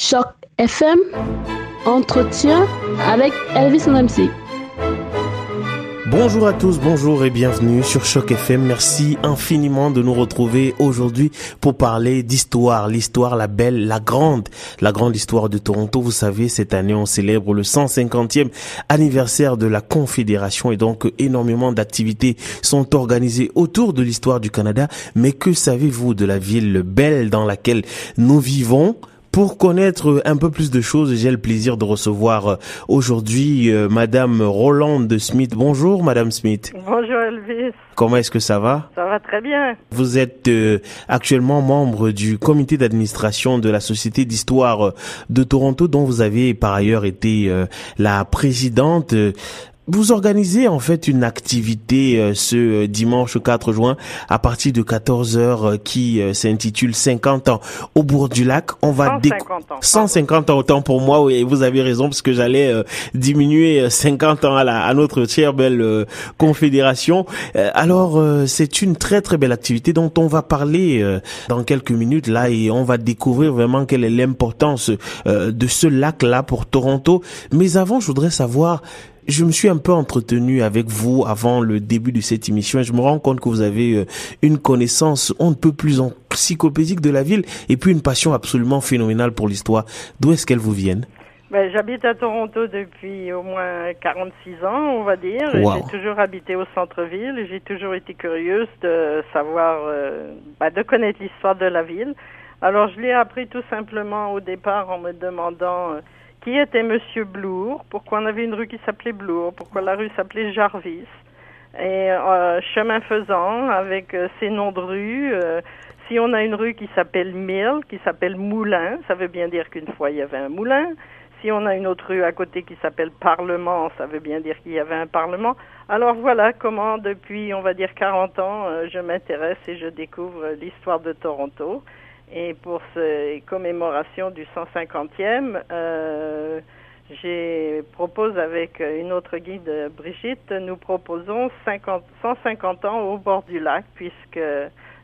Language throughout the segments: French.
Choc FM, entretien avec Elvis MC. Bonjour à tous, bonjour et bienvenue sur Choc FM. Merci infiniment de nous retrouver aujourd'hui pour parler d'histoire, l'histoire, la belle, la grande, la grande histoire de Toronto. Vous savez, cette année, on célèbre le 150e anniversaire de la Confédération et donc énormément d'activités sont organisées autour de l'histoire du Canada. Mais que savez-vous de la ville belle dans laquelle nous vivons? Pour connaître un peu plus de choses, j'ai le plaisir de recevoir euh, aujourd'hui euh, Madame Rolande Smith. Bonjour Madame Smith. Bonjour Elvis. Comment est-ce que ça va? Ça va très bien. Vous êtes euh, actuellement membre du comité d'administration de la Société d'histoire de Toronto dont vous avez par ailleurs été la présidente. Vous organisez en fait une activité euh, ce euh, dimanche 4 juin à partir de 14 heures euh, qui s'intitule 50 ans au bord du lac. On va 150 ans. 150 ans autant pour moi oui, vous avez raison parce que j'allais diminuer 50 ans à, la, à notre chère belle confédération. alors c'est une très très belle activité dont on va parler dans quelques minutes là et on va découvrir vraiment quelle est l'importance de ce lac là pour Toronto. Mais avant, je voudrais savoir je me suis un peu entretenu avec vous avant le début de cette émission et je me rends compte que vous avez euh, une connaissance on ne peut plus encyclopédique de la ville et puis une passion absolument phénoménale pour l'histoire. D'où est-ce qu'elle vous vienne ben, J'habite à Toronto depuis au moins 46 ans, on va dire. J'ai toujours habité au centre-ville. J'ai toujours été curieuse de savoir, euh, ben, de connaître l'histoire de la ville. Alors, je l'ai appris tout simplement au départ en me demandant euh, qui était Monsieur Blour, pourquoi on avait une rue qui s'appelait Blour, pourquoi la rue s'appelait Jarvis. Et euh, chemin faisant, avec euh, ces noms de rues, euh, si on a une rue qui s'appelle Mill, qui s'appelle Moulin, ça veut bien dire qu'une fois il y avait un moulin. Si on a une autre rue à côté qui s'appelle Parlement, ça veut bien dire qu'il y avait un Parlement. Alors voilà comment, depuis, on va dire 40 ans, je m'intéresse et je découvre l'histoire de Toronto. Et pour ces commémorations du 150e, euh, j'ai propose avec une autre guide, Brigitte, nous proposons 50, 150 ans au bord du lac, puisque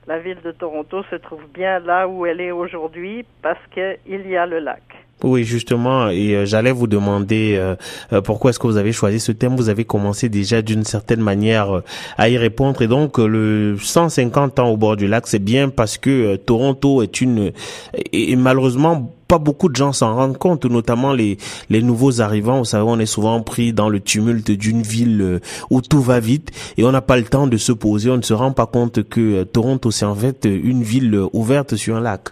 la ville de Toronto se trouve bien là où elle est aujourd'hui, parce qu'il y a le lac. Oui, justement, et euh, j'allais vous demander euh, euh, pourquoi est-ce que vous avez choisi ce thème? Vous avez commencé déjà d'une certaine manière à y répondre, et donc le 150 ans au bord du lac, c'est bien parce que Toronto est une et, malheureusement pas beaucoup de gens s'en rendent compte, notamment les les nouveaux arrivants. Vous savez, on est souvent pris dans le tumulte d'une ville où tout va vite et on n'a pas le temps de se poser. On ne se rend pas compte que Toronto c'est en fait une ville ouverte sur un lac.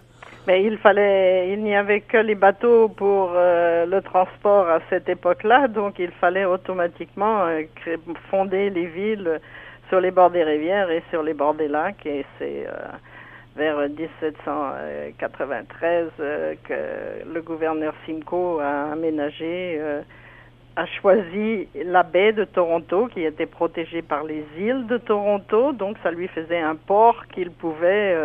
Mais il fallait, il n'y avait que les bateaux pour euh, le transport à cette époque-là, donc il fallait automatiquement euh, fonder les villes sur les bords des rivières et sur les bords des lacs, et c'est euh, vers 1793 que le gouverneur Simcoe a aménagé, a choisi la baie de Toronto qui était protégée par les îles de Toronto, donc ça lui faisait un port qu'il pouvait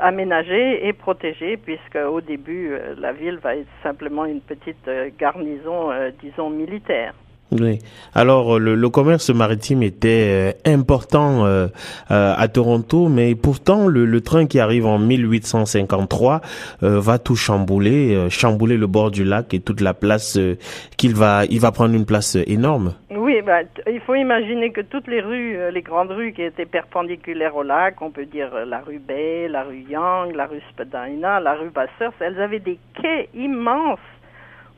aménagé et protégé, puisque au début, euh, la ville va être simplement une petite euh, garnison, euh, disons, militaire. Oui. Alors le, le, commerce maritime était important euh, à Toronto, mais pourtant le, le, train qui arrive en 1853 va tout chambouler, chambouler le bord du lac et toute la place qu'il va, il va prendre une place énorme. Oui, bah, il faut imaginer que toutes les rues, euh, les grandes rues qui étaient perpendiculaires au lac, on peut dire euh, la rue Bay, la rue Young, la rue Spadina, la rue Bassers, elles avaient des quais immenses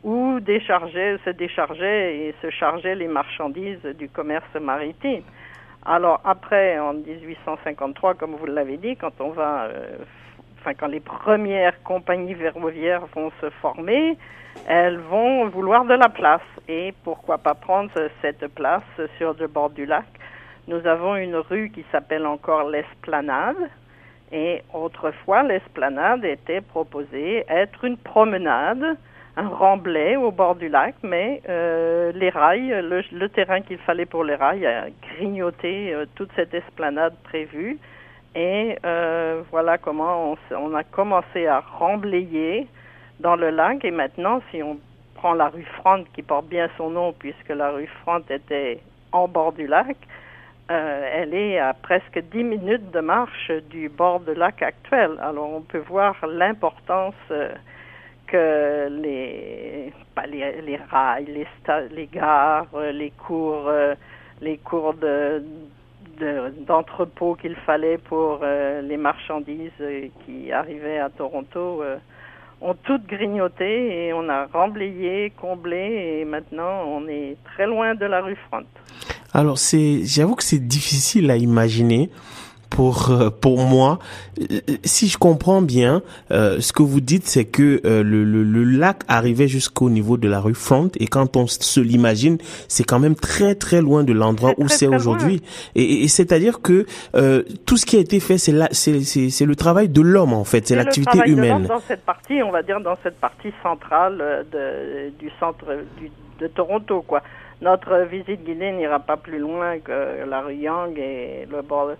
où se déchargeaient et se chargeaient les marchandises du commerce maritime. Alors après, en 1853, comme vous l'avez dit, quand on va, euh, quand les premières compagnies ferroviaires vont se former, elles vont vouloir de la place. Et pourquoi pas prendre cette place sur le bord du lac? Nous avons une rue qui s'appelle encore l'Esplanade. Et autrefois, l'esplanade était proposée être une promenade, un remblai au bord du lac, mais euh, les rails, le, terrain qu'il fallait pour les rails a grignoté euh, toute cette esplanade prévue. Et euh, voilà comment on, on, a commencé à remblayer dans le lac. Et maintenant, si on prend la rue Front, qui porte bien son nom puisque la rue Front était en bord du lac, elle est à presque 10 minutes de marche du bord du lac actuel. Alors on peut voir l'importance que les, les, les rails, les, les gares, les cours, les cours de, d'entrepôts qu'il fallait pour euh, les marchandises euh, qui arrivaient à Toronto euh, ont toutes grignoté et on a remblayé, comblé et maintenant on est très loin de la rue Front. Alors c'est, j'avoue que c'est difficile à imaginer pour euh, pour moi. Euh, si je comprends bien, euh, ce que vous dites, c'est que le, le, lac arrivait jusqu'au niveau de la rue Front et quand on se l'imagine, c'est quand même très très loin de l'endroit où c'est aujourd'hui. Et, et c'est-à-dire que tout ce qui a été fait, c'est là, c'est c'est le travail de l'homme en fait, c'est l'activité humaine. dans cette partie, on va dire dans cette partie centrale de, du centre du, de Toronto, quoi. Notre visite guidée n'ira pas plus loin que la rue Young et le bord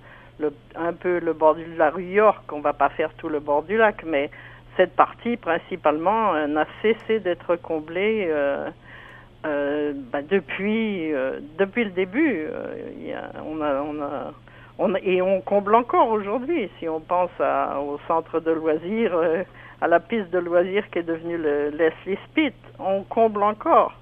un peu le bord de la rue York. On va pas faire tout le bord du lac, mais cette partie principalement euh, n'a cessé d'être comblée euh, euh, bah, depuis depuis le début. Et on comble encore aujourd'hui. Si on pense au centre de loisirs, à la piste de loisirs qui est devenue le Leslie Spit, on comble encore.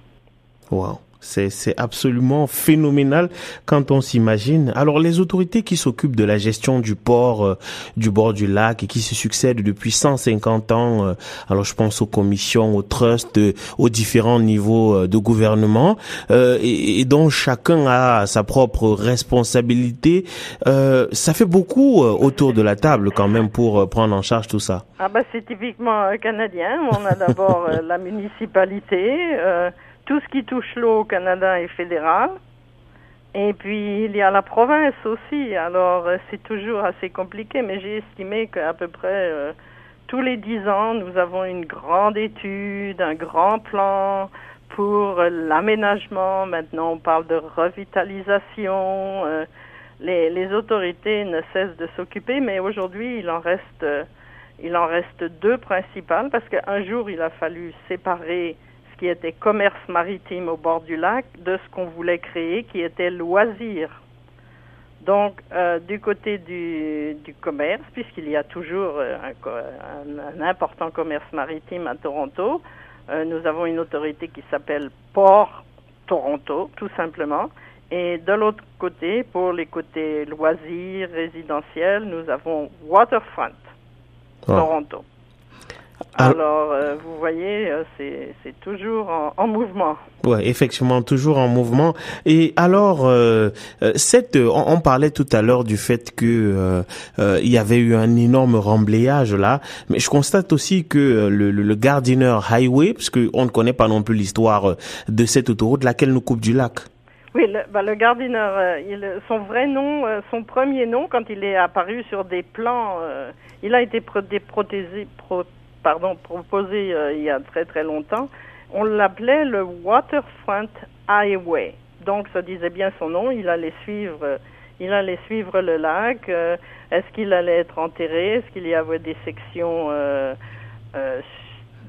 Wow. C'est absolument phénoménal quand on s'imagine. Alors les autorités qui s'occupent de la gestion du port, euh, du bord du lac et qui se succèdent depuis 150 ans, euh, alors je pense aux commissions, aux trusts, euh, aux différents niveaux de gouvernement, et, et, dont chacun a sa propre responsabilité, ça fait beaucoup autour de la table quand même pour prendre en charge tout ça. Ah bah c'est typiquement canadien. On a d'abord la municipalité tout ce qui touche l'eau au Canada est fédéral. Et puis il y a la province aussi. Alors euh, c'est toujours assez compliqué, mais j'ai estimé qu'à peu près euh, tous les dix ans, nous avons une grande étude, un grand plan pour l'aménagement. Maintenant, on parle de revitalisation. Euh, les, les, autorités ne cessent de s'occuper, mais aujourd'hui, il en reste, il en reste deux principales parce qu'un jour, il a fallu séparer qui était commerce maritime au bord du lac de ce qu'on voulait créer qui était loisir. Donc, euh, du côté du, du commerce, puisqu'il y a toujours euh, un, un, important commerce maritime à Toronto, euh, nous avons une autorité qui s'appelle Port Toronto, tout simplement. Et de l'autre côté, pour les côtés loisirs, résidentiels, nous avons Waterfront ah. Toronto. Alors, euh, vous voyez, euh, c'est toujours en, en, mouvement. Ouais, effectivement, toujours en mouvement. Et alors, euh, cette, on, parlait tout à l'heure du fait que il y avait eu un énorme remblayage là, mais je constate aussi que le, le, Gardiner Highway, parce qu'on ne connaît pas non plus l'histoire de cette autoroute, laquelle nous coupe du lac. Oui, le, bah, le Gardiner, il, son vrai nom, son premier nom, quand il est apparu sur des plans, il a été pro, protégé, pro, pardon, proposé euh, il y a très très longtemps. On l'appelait le Waterfront Highway. Donc ça disait bien son nom. Il allait suivre, il allait suivre le lac. Euh, est-ce qu'il allait être enterré Est-ce qu'il y avait des sections, euh,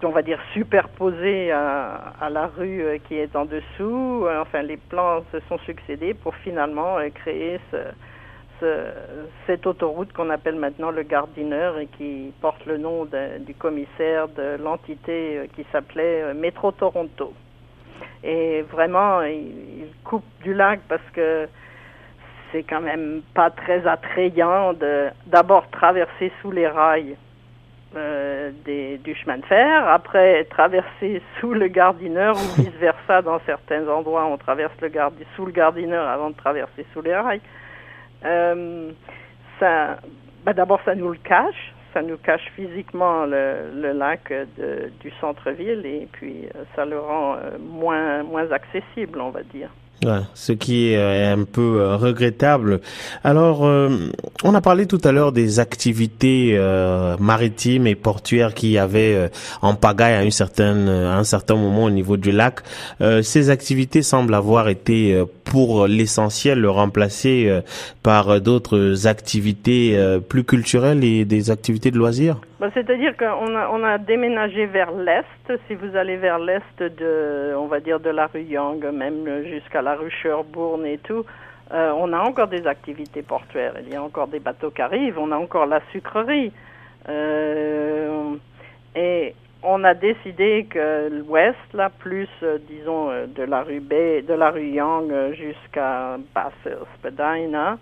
on va dire superposées à, à la rue qui est en dessous Enfin, les plans se sont succédés pour finalement créer ce cette autoroute qu'on appelle maintenant le Gardiner et qui porte le nom du commissaire de l'entité euh, qui s'appelait euh, Métro Toronto. Et vraiment, il, coupe du lac parce que c'est quand même pas très attrayant de d'abord traverser sous les rails euh, des, du chemin de fer, après traverser sous le Gardiner ou vice versa dans certains endroits on traverse le sous le Gardiner avant de traverser sous les rails. Euh, ça, bah d'abord, ça nous le cache. Ça nous cache physiquement le, le lac de, du centre-ville et puis euh, ça le rend euh, moins, moins accessible, on va dire. Ouais, ce qui est euh, un peu euh, regrettable. Alors, euh, on a parlé tout à l'heure des activités maritimes et portuaires qui y avait en pagaille à, une certaine, à un certain moment au niveau du lac. ces activités semblent avoir été, pour l'essentiel, remplacées par d'autres activités plus culturelles et des activités de loisirs? Bah, C'est-à-dire qu'on a, on a déménagé vers l'est. Si vous allez vers l'est de, on va dire, de la rue Young, même jusqu'à la rue Sherbourne et tout, euh, on a encore des activités portuaires. Il y a encore des bateaux qui arrivent. On a encore la sucrerie. Euh, et on a décidé que l'ouest, là, plus, euh, disons, euh, de la rue Bay, de la rue Yang euh, jusqu'à Basel-Spadina,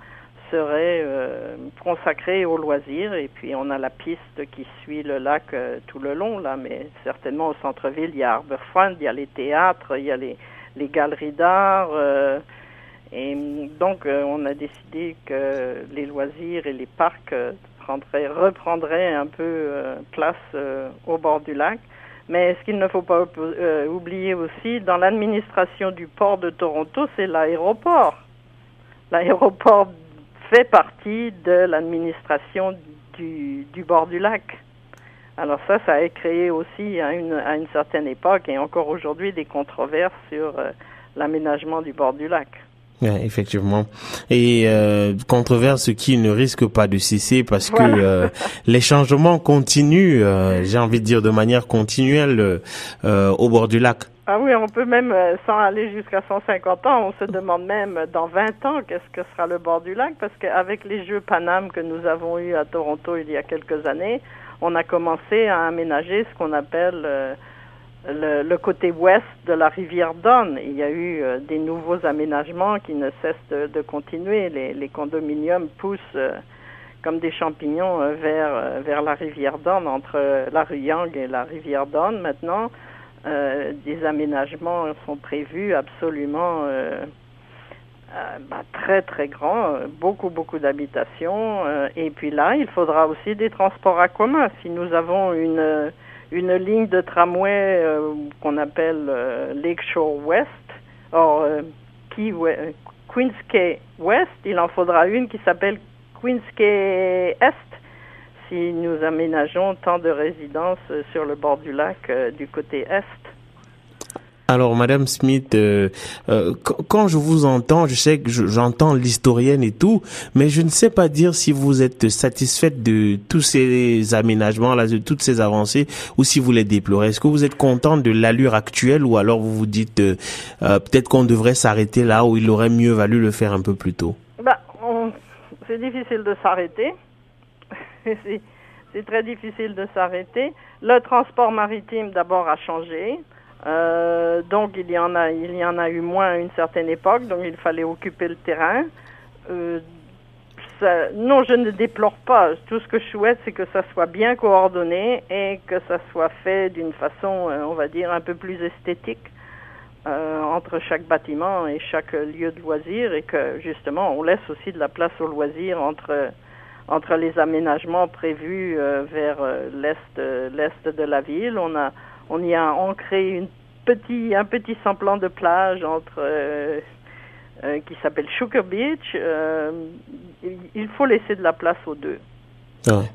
serait euh, consacré aux loisirs. Et puis, on a la piste qui suit le lac euh, tout le long, là, mais certainement au centre-ville, il y a Harbourfront, il y a les théâtres, il y a les, galeries d'art. euh, et donc, euh, on a décidé que les loisirs et les parcs prendraient- reprendraient un peu place au bord du lac. Mais ce qu'il ne faut pas oublier aussi, dans l'administration du port de Toronto, c'est l'aéroport. L'aéroport fait partie de l'administration du, du bord du lac. Alors ça, ça a créé aussi à une, à une certaine époque et encore aujourd'hui des controverses sur euh, l'aménagement du bord du lac. Ouais, effectivement. Et euh, controverse qui ne risque pas de cesser parce que euh, les changements continuent, euh, j'ai envie de dire de manière continuelle au bord du lac. Ah oui, on peut même, euh, sans aller jusqu'à 150 ans, on se demande même euh, dans 20 ans qu'est-ce que sera le bord du lac, parce qu'avec les Jeux Paname que nous avons eus à Toronto il y a quelques années, on a commencé à aménager ce qu'on appelle euh, le, côté ouest de la rivière Don. Il y a eu des nouveaux aménagements qui ne cessent de, continuer. Les, condominiums poussent comme des champignons vers, vers la rivière Don, entre la rue Yang et la rivière Don maintenant. Euh, des aménagements sont prévus absolument euh, euh, bah, très très grands, beaucoup beaucoup d'habitations. et puis là, il faudra aussi des transports à commun. Si nous avons une ligne de tramway qu'on appelle Lakeshore West, or Key We- euh, Queens West, il en faudra une qui s'appelle Queens Est si nous aménageons tant de résidences euh, sur le bord du lac euh, du côté est. Alors, Madame Smith, euh, euh, qu- quand je vous entends, je sais que je- j'entends l'historienne et tout, mais je ne sais pas dire si vous êtes satisfaite de tous ces aménagements là, de toutes ces avancées, ou si vous les déplorez. Est-ce que vous êtes contente de l'allure actuelle, ou alors vous vous dites euh, peut-être qu'on devrait s'arrêter là, où il aurait mieux valu le faire un peu plus tôt? Bah, on- c'est difficile de s'arrêter. c'est très difficile de s'arrêter. Le transport maritime d'abord a changé. Euh, donc il y en a eu moins à une certaine époque, donc il fallait occuper le terrain. Euh, non, je ne déplore pas. Tout ce que je souhaite, c'est que ça soit bien coordonné et que ça soit fait d'une façon, euh, on va dire, un peu plus esthétique entre chaque bâtiment et chaque lieu de loisir et que justement on laisse aussi de la place au loisir entre entre les aménagements prévus euh, vers euh, l'est euh, l'est de la ville. On a on y a ancré une un petit semblant de plage entre qui s'appelle Sugar Beach. Il- faut laisser de la place aux deux. Ouais.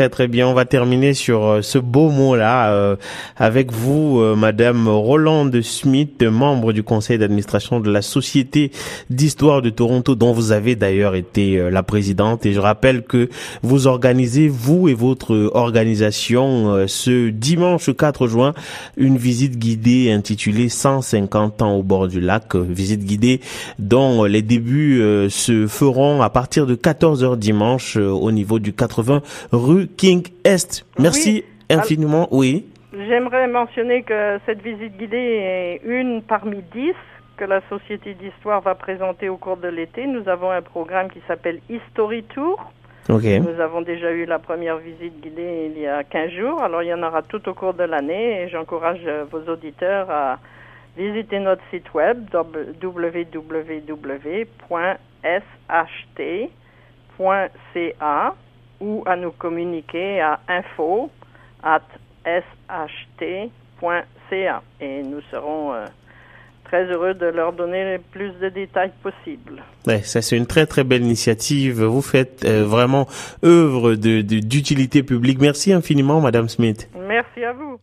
Très très bien. On va terminer sur euh, ce beau mot-là euh, avec vous, euh, Madame Rolande Smith, membre du conseil d'administration de la Société d'histoire de Toronto, dont vous avez d'ailleurs été euh, la présidente. Et je rappelle que vous organisez, vous et votre organisation, euh, ce dimanche 4 juin, une visite guidée intitulée 150 ans au bord du lac. Visite guidée dont les débuts se feront à partir de 14h dimanche au niveau du 80 rue King Est. Merci Oui. infiniment. Oui. J'aimerais mentionner que cette visite guidée est une parmi dix que la Société d'histoire va présenter au cours de l'été. Nous avons un programme qui s'appelle History Tour. Ok. Nous avons déjà eu la première visite guidée il y a 15 jours. Alors, il y en aura tout au cours de l'année et j'encourage euh, vos auditeurs à visiter notre site web www.sht.ca ou à nous communiquer à info at sht.ca et nous serons euh, très heureux de leur donner le plus de détails possibles. Ouais, ça c'est une très très belle initiative. Vous faites euh, vraiment œuvre de de- d'utilité publique. Merci infiniment, Madame Smith. Merci à vous.